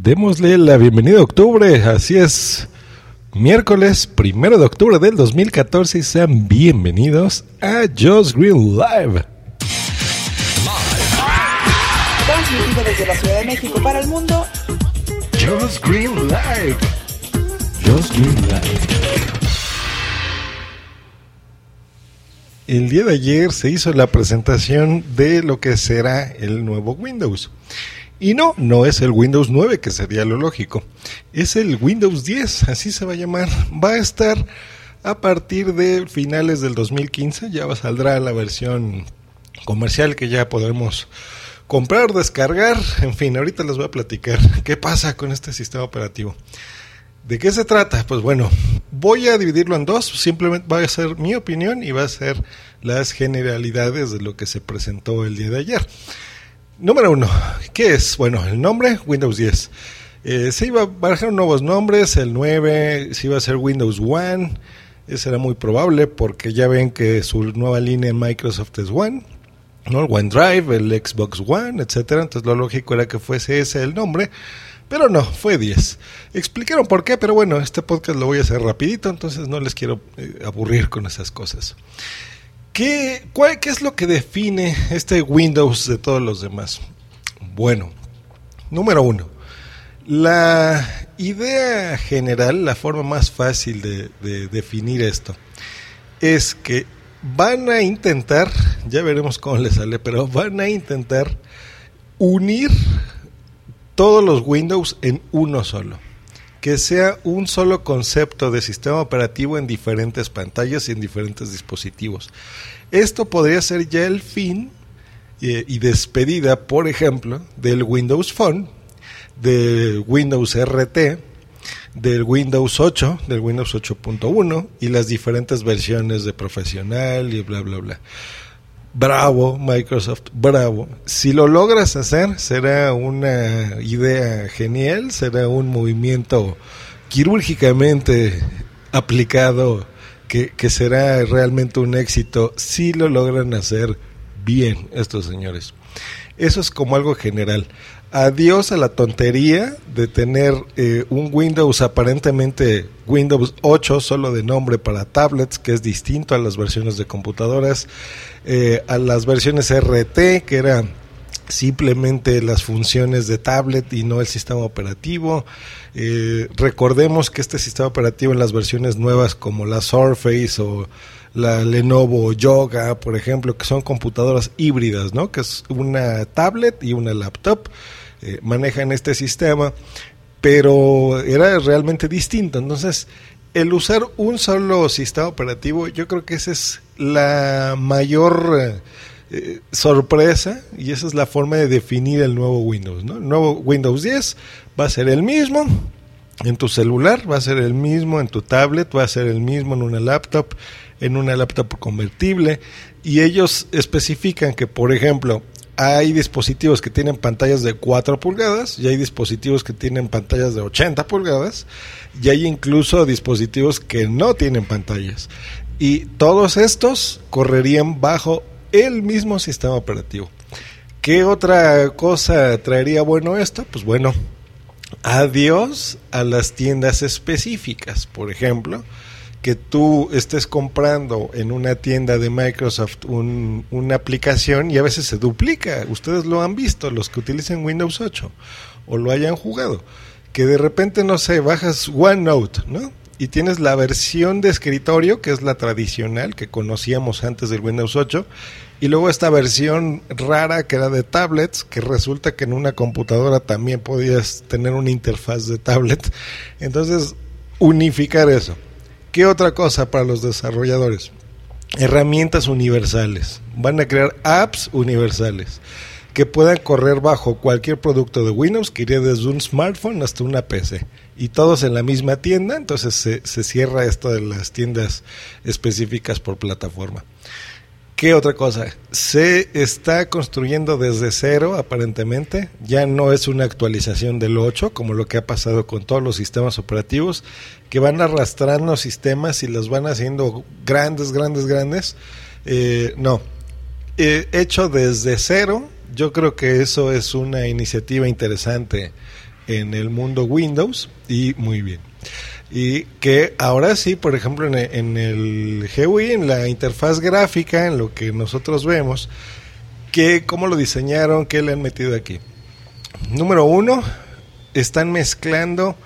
Démosle la bienvenida a octubre, así es. Miércoles primero de octubre del 2014 y sean bienvenidos a Just Green Live. Transmitido desde la Ciudad de México para el mundo. Just Green Live. Just Green Live. El día de ayer se hizo la presentación de lo que será el nuevo Windows. Y no, no es el Windows 9, que sería lo lógico. Es el Windows 10, así se va a llamar. Va a estar a partir de finales del 2015, ya saldrá la versión comercial que ya podremos comprar, descargar, en fin, ahorita les voy a platicar qué pasa con este sistema operativo. ¿De qué se trata? Pues bueno, voy a dividirlo en dos, simplemente va a ser mi opinión y va a ser las generalidades de lo que se presentó el día de ayer. Número uno, ¿qué es? Bueno, el nombre, Windows 10. Eh, se iba a barajar nuevos nombres, el 9 se iba a ser Windows One, eso era muy probable porque ya ven que su nueva línea en Microsoft es One, ¿no? el OneDrive, el Xbox One, etcétera, entonces lo lógico era que fuese ese el nombre. Pero no, fue 10. Explicaron por qué, pero bueno, este podcast lo voy a hacer rapidito, entonces no les quiero eh, aburrir con esas cosas. ¿Qué, cuál, ¿Qué es lo que define este Windows de todos los demás? Bueno, número uno, la idea general, la forma más fácil de, de definir esto, es que van a intentar, ya veremos cómo les sale, pero van a intentar unir todos los Windows en uno solo. Que sea un solo concepto de sistema operativo en diferentes pantallas y en diferentes dispositivos. Esto podría ser ya el fin eh, y despedida, por ejemplo, del Windows Phone, del Windows RT, del Windows 8, del Windows 8.1 y las diferentes versiones de profesional y bla, bla, bla. Bravo, Microsoft, bravo. Si lo logras hacer, será una idea genial, será un movimiento quirúrgicamente aplicado que, que será realmente un éxito si lo logran hacer bien estos señores. Eso es como algo general adiós a la tontería de tener eh, un Windows aparentemente Windows 8 solo de nombre para tablets, que es distinto a las versiones de computadoras, eh, a las versiones RT, que eran simplemente las funciones de tablet y no el sistema operativo. Eh, recordemos que este sistema operativo en las versiones nuevas como la Surface o la Lenovo Yoga, por ejemplo, que son computadoras híbridas, ¿no? Que es una tablet y una laptop, eh, manejan este sistema, pero era realmente distinto. Entonces, el usar un solo sistema operativo, yo creo que esa es la mayor eh, sorpresa y esa es la forma de definir el nuevo Windows, ¿no? El nuevo Windows 10 va a ser el mismo, en tu celular, va a ser el mismo en tu tablet, va a ser el mismo en una laptop, en una laptop convertible. Y ellos especifican que, por ejemplo, hay dispositivos que tienen pantallas de 4 pulgadas y hay dispositivos que tienen pantallas de 80 pulgadas y hay incluso dispositivos que no tienen pantallas. Y todos estos correrían bajo el mismo sistema operativo. ¿Qué otra cosa traería bueno esto? Pues bueno, adiós a las tiendas específicas, por ejemplo, que tú estés comprando en una tienda de Microsoft una aplicación y a veces se duplica. Ustedes lo han visto, los que utilicen Windows 8 o lo hayan jugado. Que de repente, no sé, bajas OneNote, ¿no? Y tienes la versión de escritorio, que es la tradicional que conocíamos antes del Windows 8, y luego esta versión rara que era de tablets, que resulta que en una computadora también podías tener una interfaz de tablet. Entonces, unificar eso. ¿Qué otra cosa para los desarrolladores? Herramientas universales. Van a crear apps universales que puedan correr bajo cualquier producto de Windows, que iría desde un smartphone hasta una PC. Y todos en la misma tienda, entonces se, se cierra esto de las tiendas específicas por plataforma. ¿Qué otra cosa? Se está construyendo desde cero, aparentemente. Ya no es una actualización del 8, como lo que ha pasado con todos los sistemas operativos, que van arrastrando sistemas y los van haciendo grandes, grandes, grandes. Eh, no. hecho desde cero, yo creo que eso es una iniciativa interesante en el mundo Windows y muy bien. Y que ahora sí, por ejemplo, en el, GUI, en la interfaz gráfica, en lo que nosotros vemos, que cómo lo diseñaron, qué le han metido aquí. Número uno, están mezclando,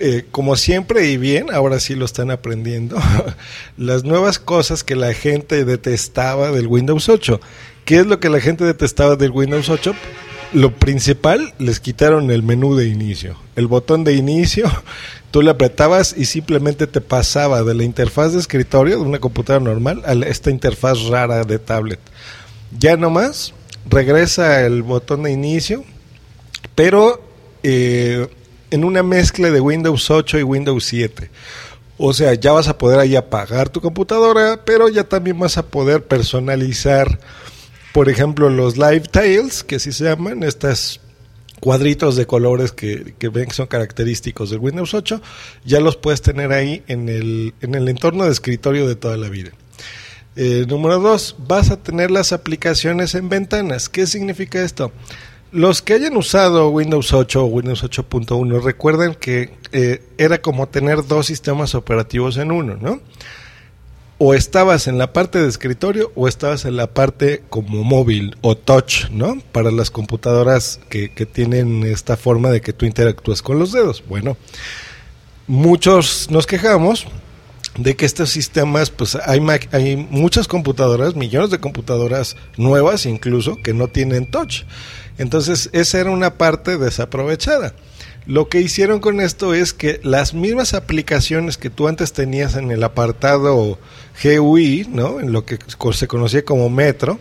eh, como siempre y bien, ahora sí lo están aprendiendo, las nuevas cosas que la gente detestaba del Windows 8. ¿Qué es lo que la gente detestaba del Windows 8? Lo principal, les quitaron el menú de inicio. El botón de inicio, tú le apretabas y simplemente te pasaba de la interfaz de escritorio de una computadora normal a esta interfaz rara de tablet. Ya nomás regresa el botón de inicio, pero eh, en una mezcla de Windows 8 y Windows 7. O sea, ya vas a poder ahí apagar tu computadora, pero ya también vas a poder personalizar por ejemplo, los live tiles, que así se llaman, estos cuadritos de colores que, ven que son característicos del Windows 8, ya los puedes tener ahí en el, en el entorno de escritorio de toda la vida. Eh, número dos, vas a tener las aplicaciones en ventanas. ¿Qué significa esto? Los que hayan usado Windows 8 o Windows 8.1 recuerden que eh, era como tener dos sistemas operativos en uno, ¿no? O estabas en la parte de escritorio o estabas en la parte como móvil o touch, ¿no? Para las computadoras que, tienen esta forma de que tú interactúas con los dedos. Bueno, muchos nos quejamos de que estos sistemas, pues hay, hay muchas computadoras, millones de computadoras nuevas incluso, que no tienen touch. Entonces, esa era una parte desaprovechada. Lo que hicieron con esto es que las mismas aplicaciones que tú antes tenías en el apartado GUI, ¿no? En lo que se conocía como Metro,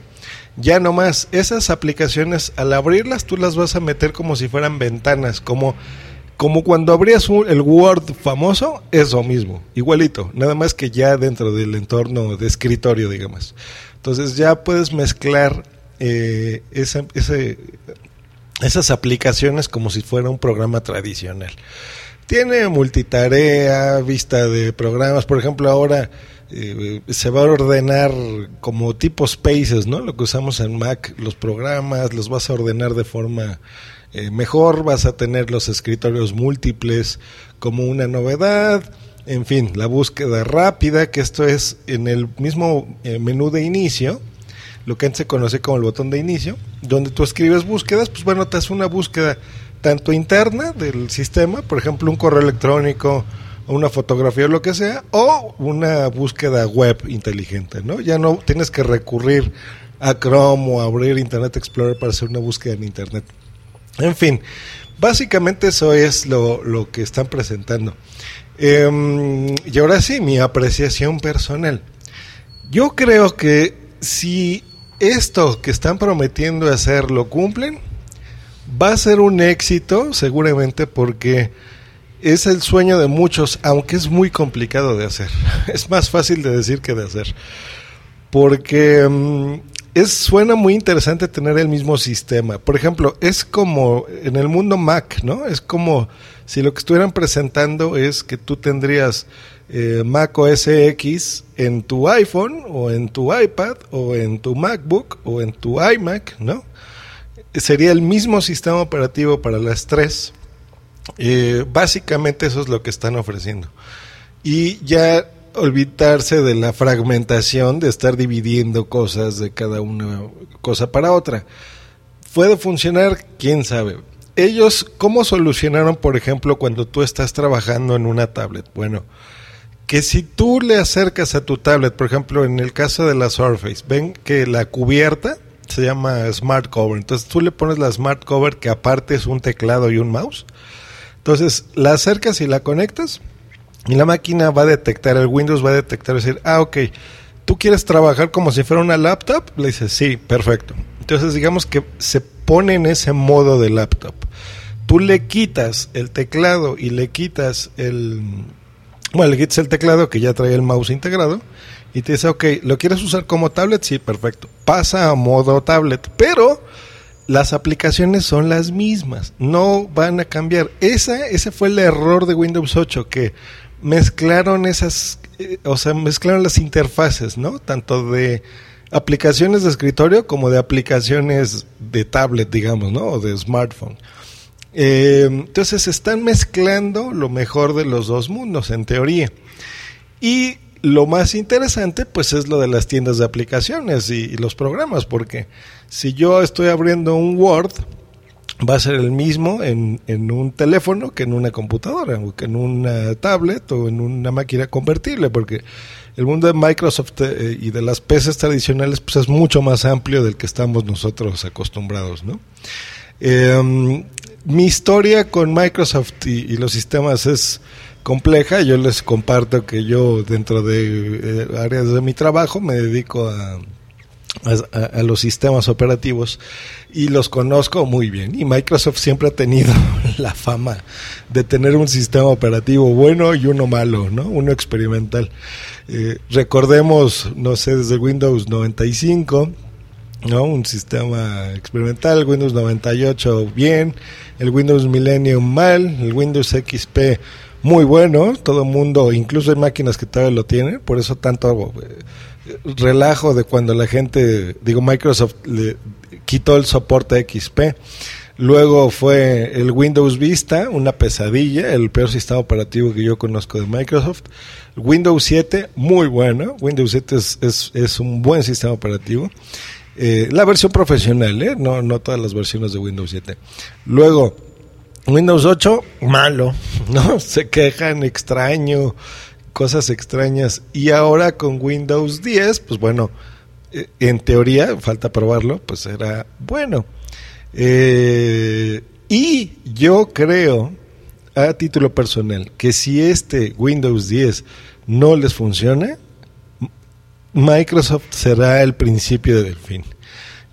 ya no más. Esas aplicaciones, al abrirlas, tú las vas a meter como si fueran ventanas, como, como cuando abrías el Word famoso, eso mismo, igualito, nada más que ya dentro del entorno de escritorio, digamos. Entonces ya puedes mezclar eh, ese, esas aplicaciones como si fuera un programa tradicional. Tiene multitarea, vista de programas, por ejemplo, ahora eh, se va a ordenar como tipo spaces, ¿no? Lo que usamos en Mac, los programas, los vas a ordenar de forma eh, mejor, vas a tener los escritorios múltiples como una novedad, en fin, la búsqueda rápida, que esto es en el mismo eh, menú de inicio, lo que antes se conoce como el botón de inicio, donde tú escribes búsquedas, pues bueno, te hace una búsqueda tanto interna del sistema, por ejemplo, un correo electrónico, una fotografía o lo que sea, o una búsqueda web inteligente, ¿no? Ya no tienes que recurrir a Chrome o abrir Internet Explorer para hacer una búsqueda en Internet. En fin, básicamente eso es lo, lo que están presentando. Em, y ahora sí, mi apreciación personal. Yo creo que si esto que están prometiendo hacer lo cumplen, va a ser un éxito seguramente porque es el sueño de muchos, aunque es muy complicado de hacer. Es más fácil de decir que de hacer. Porque mm, es, suena muy interesante tener el mismo sistema. Por ejemplo, es como en el mundo Mac, ¿no? Es como si lo que estuvieran presentando es que tú tendrías eh, Mac OS X en tu iPhone o en tu iPad o en tu MacBook o en tu iMac, ¿no? Sería el mismo sistema operativo para las tres. Eh, básicamente eso es lo que están ofreciendo. Y ya olvidarse de la fragmentación, de estar dividiendo cosas de cada una cosa para otra. ¿Puede funcionar? ¿Quién sabe? Ellos, ¿cómo solucionaron, por ejemplo, cuando tú estás trabajando en una tablet? Bueno, que si tú le acercas a tu tablet, por ejemplo, en el caso de la Surface, ven que la cubierta se llama Smart Cover. Entonces tú le pones la Smart Cover que aparte es un teclado y un mouse. Entonces la acercas y la conectas y la máquina va a detectar, el Windows va a detectar, decir, ah, ok, tú quieres trabajar como si fuera una laptop, le dices, sí, perfecto. Entonces digamos que se pone en ese modo de laptop. Tú le quitas el teclado y le quitas el, bueno, le quitas el teclado que ya trae el mouse integrado y te dice, ok, ¿lo quieres usar como tablet? Sí, perfecto. Pasa a modo tablet, pero las aplicaciones son las mismas, no van a cambiar. Esa, ese fue el error de Windows 8, que mezclaron esas, eh, o sea, mezclaron las interfaces, ¿no? Tanto de aplicaciones de escritorio como de aplicaciones de tablet, digamos, ¿no? O de smartphone. Eh, entonces están mezclando lo mejor de los dos mundos, en teoría. Y lo más interesante, pues, es lo de las tiendas de aplicaciones y, los programas, porque si yo estoy abriendo un Word, va a ser el mismo en, en, un teléfono que en una computadora, o que en una tablet o en una máquina convertible, porque el mundo de Microsoft eh, y de las PCs tradicionales pues es mucho más amplio del que estamos nosotros acostumbrados, ¿no? Eh, mi historia con Microsoft y, los sistemas es compleja. Yo les comparto que yo dentro de eh, áreas de mi trabajo me dedico a a, a, los sistemas operativos y los conozco muy bien. Y Microsoft siempre ha tenido la fama de tener un sistema operativo bueno y uno malo, ¿no? Uno experimental. Eh, recordemos, no sé, desde Windows 95, ¿no? Un sistema experimental, Windows 98 bien, el Windows Millennium mal, el Windows XP muy bueno, todo el mundo, incluso hay máquinas que todavía lo tienen, por eso tanto eh, relajo de cuando la gente, digo, Microsoft le quitó el soporte XP. Luego fue el Windows Vista, una pesadilla, el peor sistema operativo que yo conozco de Microsoft. Windows 7, muy bueno. Windows 7 es, es, es un buen sistema operativo. Eh, la versión profesional, ¿eh? no, no todas las versiones de Windows 7. Luego, Windows 8, malo, ¿no? Se quejan, extraño, cosas extrañas. Y ahora con Windows 10, pues bueno, en teoría, falta probarlo, pues era bueno. Eh, y yo creo, a título personal, que si este Windows 10 no les funciona, Microsoft será el principio del fin.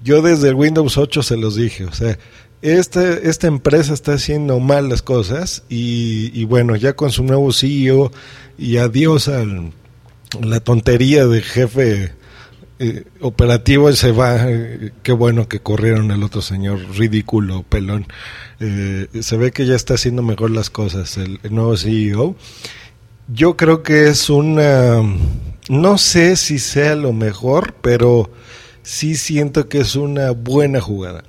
Yo desde Windows 8 se los dije, o sea, esta, esta empresa está haciendo mal las cosas y, bueno, ya con su nuevo CEO y adiós a la tontería de jefe eh, operativo se va, eh, qué bueno que corrieron el otro señor ridículo, pelón. Eh, se ve que ya está haciendo mejor las cosas el, el, nuevo CEO. Yo creo que es una, no sé si sea lo mejor, pero sí siento que es una buena jugada.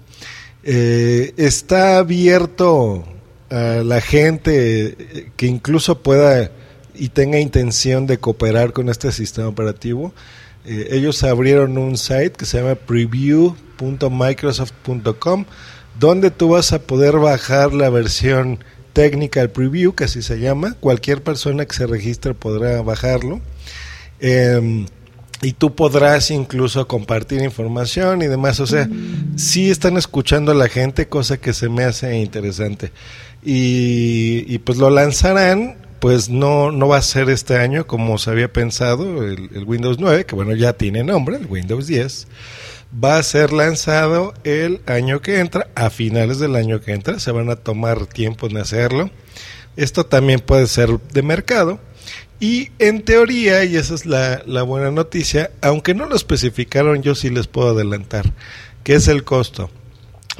Eh, está abierto a la gente que incluso pueda y tenga intención de cooperar con este sistema operativo. Eh, ellos abrieron un site que se llama preview.microsoft.com donde tú vas a poder bajar la versión técnica del preview, que así se llama. Cualquier persona que se registre podrá bajarlo. Eh, y tú podrás incluso compartir información y demás. O sea, sí están escuchando a la gente, cosa que se me hace interesante. Y, y pues lo lanzarán, pues no, no va a ser este año como se había pensado, el, el, Windows 9, que bueno, ya tiene nombre, el Windows 10. Va a ser lanzado el año que entra, a finales del año que entra. Se van a tomar tiempo en hacerlo. Esto también puede ser de mercado y en teoría, y esa es la, la, buena noticia, aunque no lo especificaron, yo sí les puedo adelantar, que es el costo.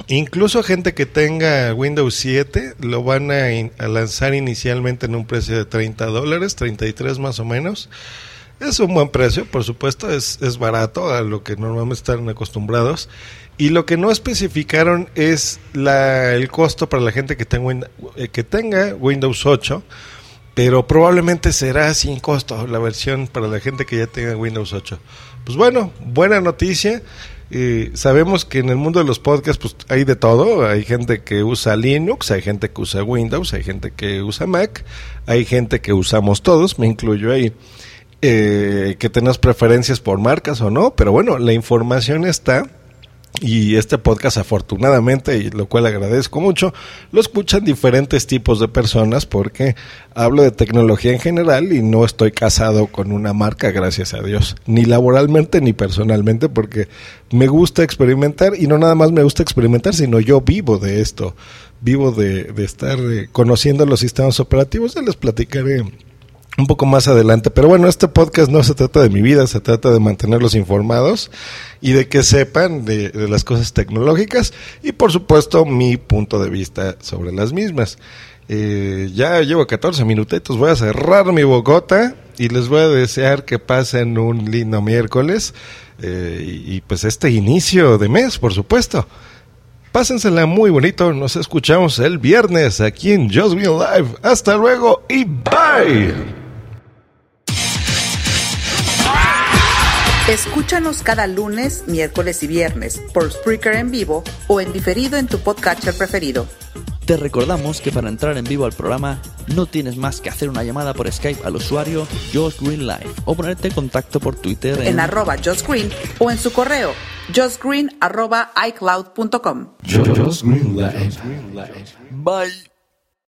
Incluso gente que tenga Windows 7 lo van a, a lanzar inicialmente en un precio de 30 dólares, 33 más o menos. Es un buen precio, por supuesto, es, es barato a lo que normalmente están acostumbrados. Y lo que no especificaron es la, el costo para la gente que tenga, que tenga Windows 8 pero probablemente será sin costo la versión para la gente que ya tenga Windows 8. Pues bueno, buena noticia. Eh, sabemos que en el mundo de los podcasts pues, hay de todo. Hay gente que usa Linux, hay gente que usa Windows, hay gente que usa Mac, hay gente que usamos todos, me incluyo ahí. Eh, que tengas preferencias por marcas o no, pero bueno, la información está y este podcast afortunadamente, y lo cual agradezco mucho, lo escuchan diferentes tipos de personas porque hablo de tecnología en general y no estoy casado con una marca, gracias a Dios, ni laboralmente ni personalmente porque me gusta experimentar y no nada más me gusta experimentar, sino yo vivo de esto, vivo de, de estar eh, conociendo los sistemas operativos, ya les platicaré un poco más adelante. Pero bueno, este podcast no se trata de mi vida, se trata de mantenerlos informados y de que sepan de, las cosas tecnológicas y por supuesto mi punto de vista sobre las mismas. Eh, ya llevo 14 minutitos, voy a cerrar mi bocota y les voy a desear que pasen un lindo miércoles eh, y, y pues este inicio de mes, por supuesto. Pásensela muy bonito. Nos escuchamos el viernes aquí en Just Be Live. Hasta luego y bye. Escúchanos cada lunes, miércoles y viernes por Spreaker en vivo o en diferido en tu podcatcher preferido. Te recordamos que para entrar en vivo al programa no tienes más que hacer una llamada por Skype al usuario Josh Green Live o ponerte en contacto por Twitter en, arroba Josh Green o en su correo justgreen arroba icloud.com. Just Green Live. Bye.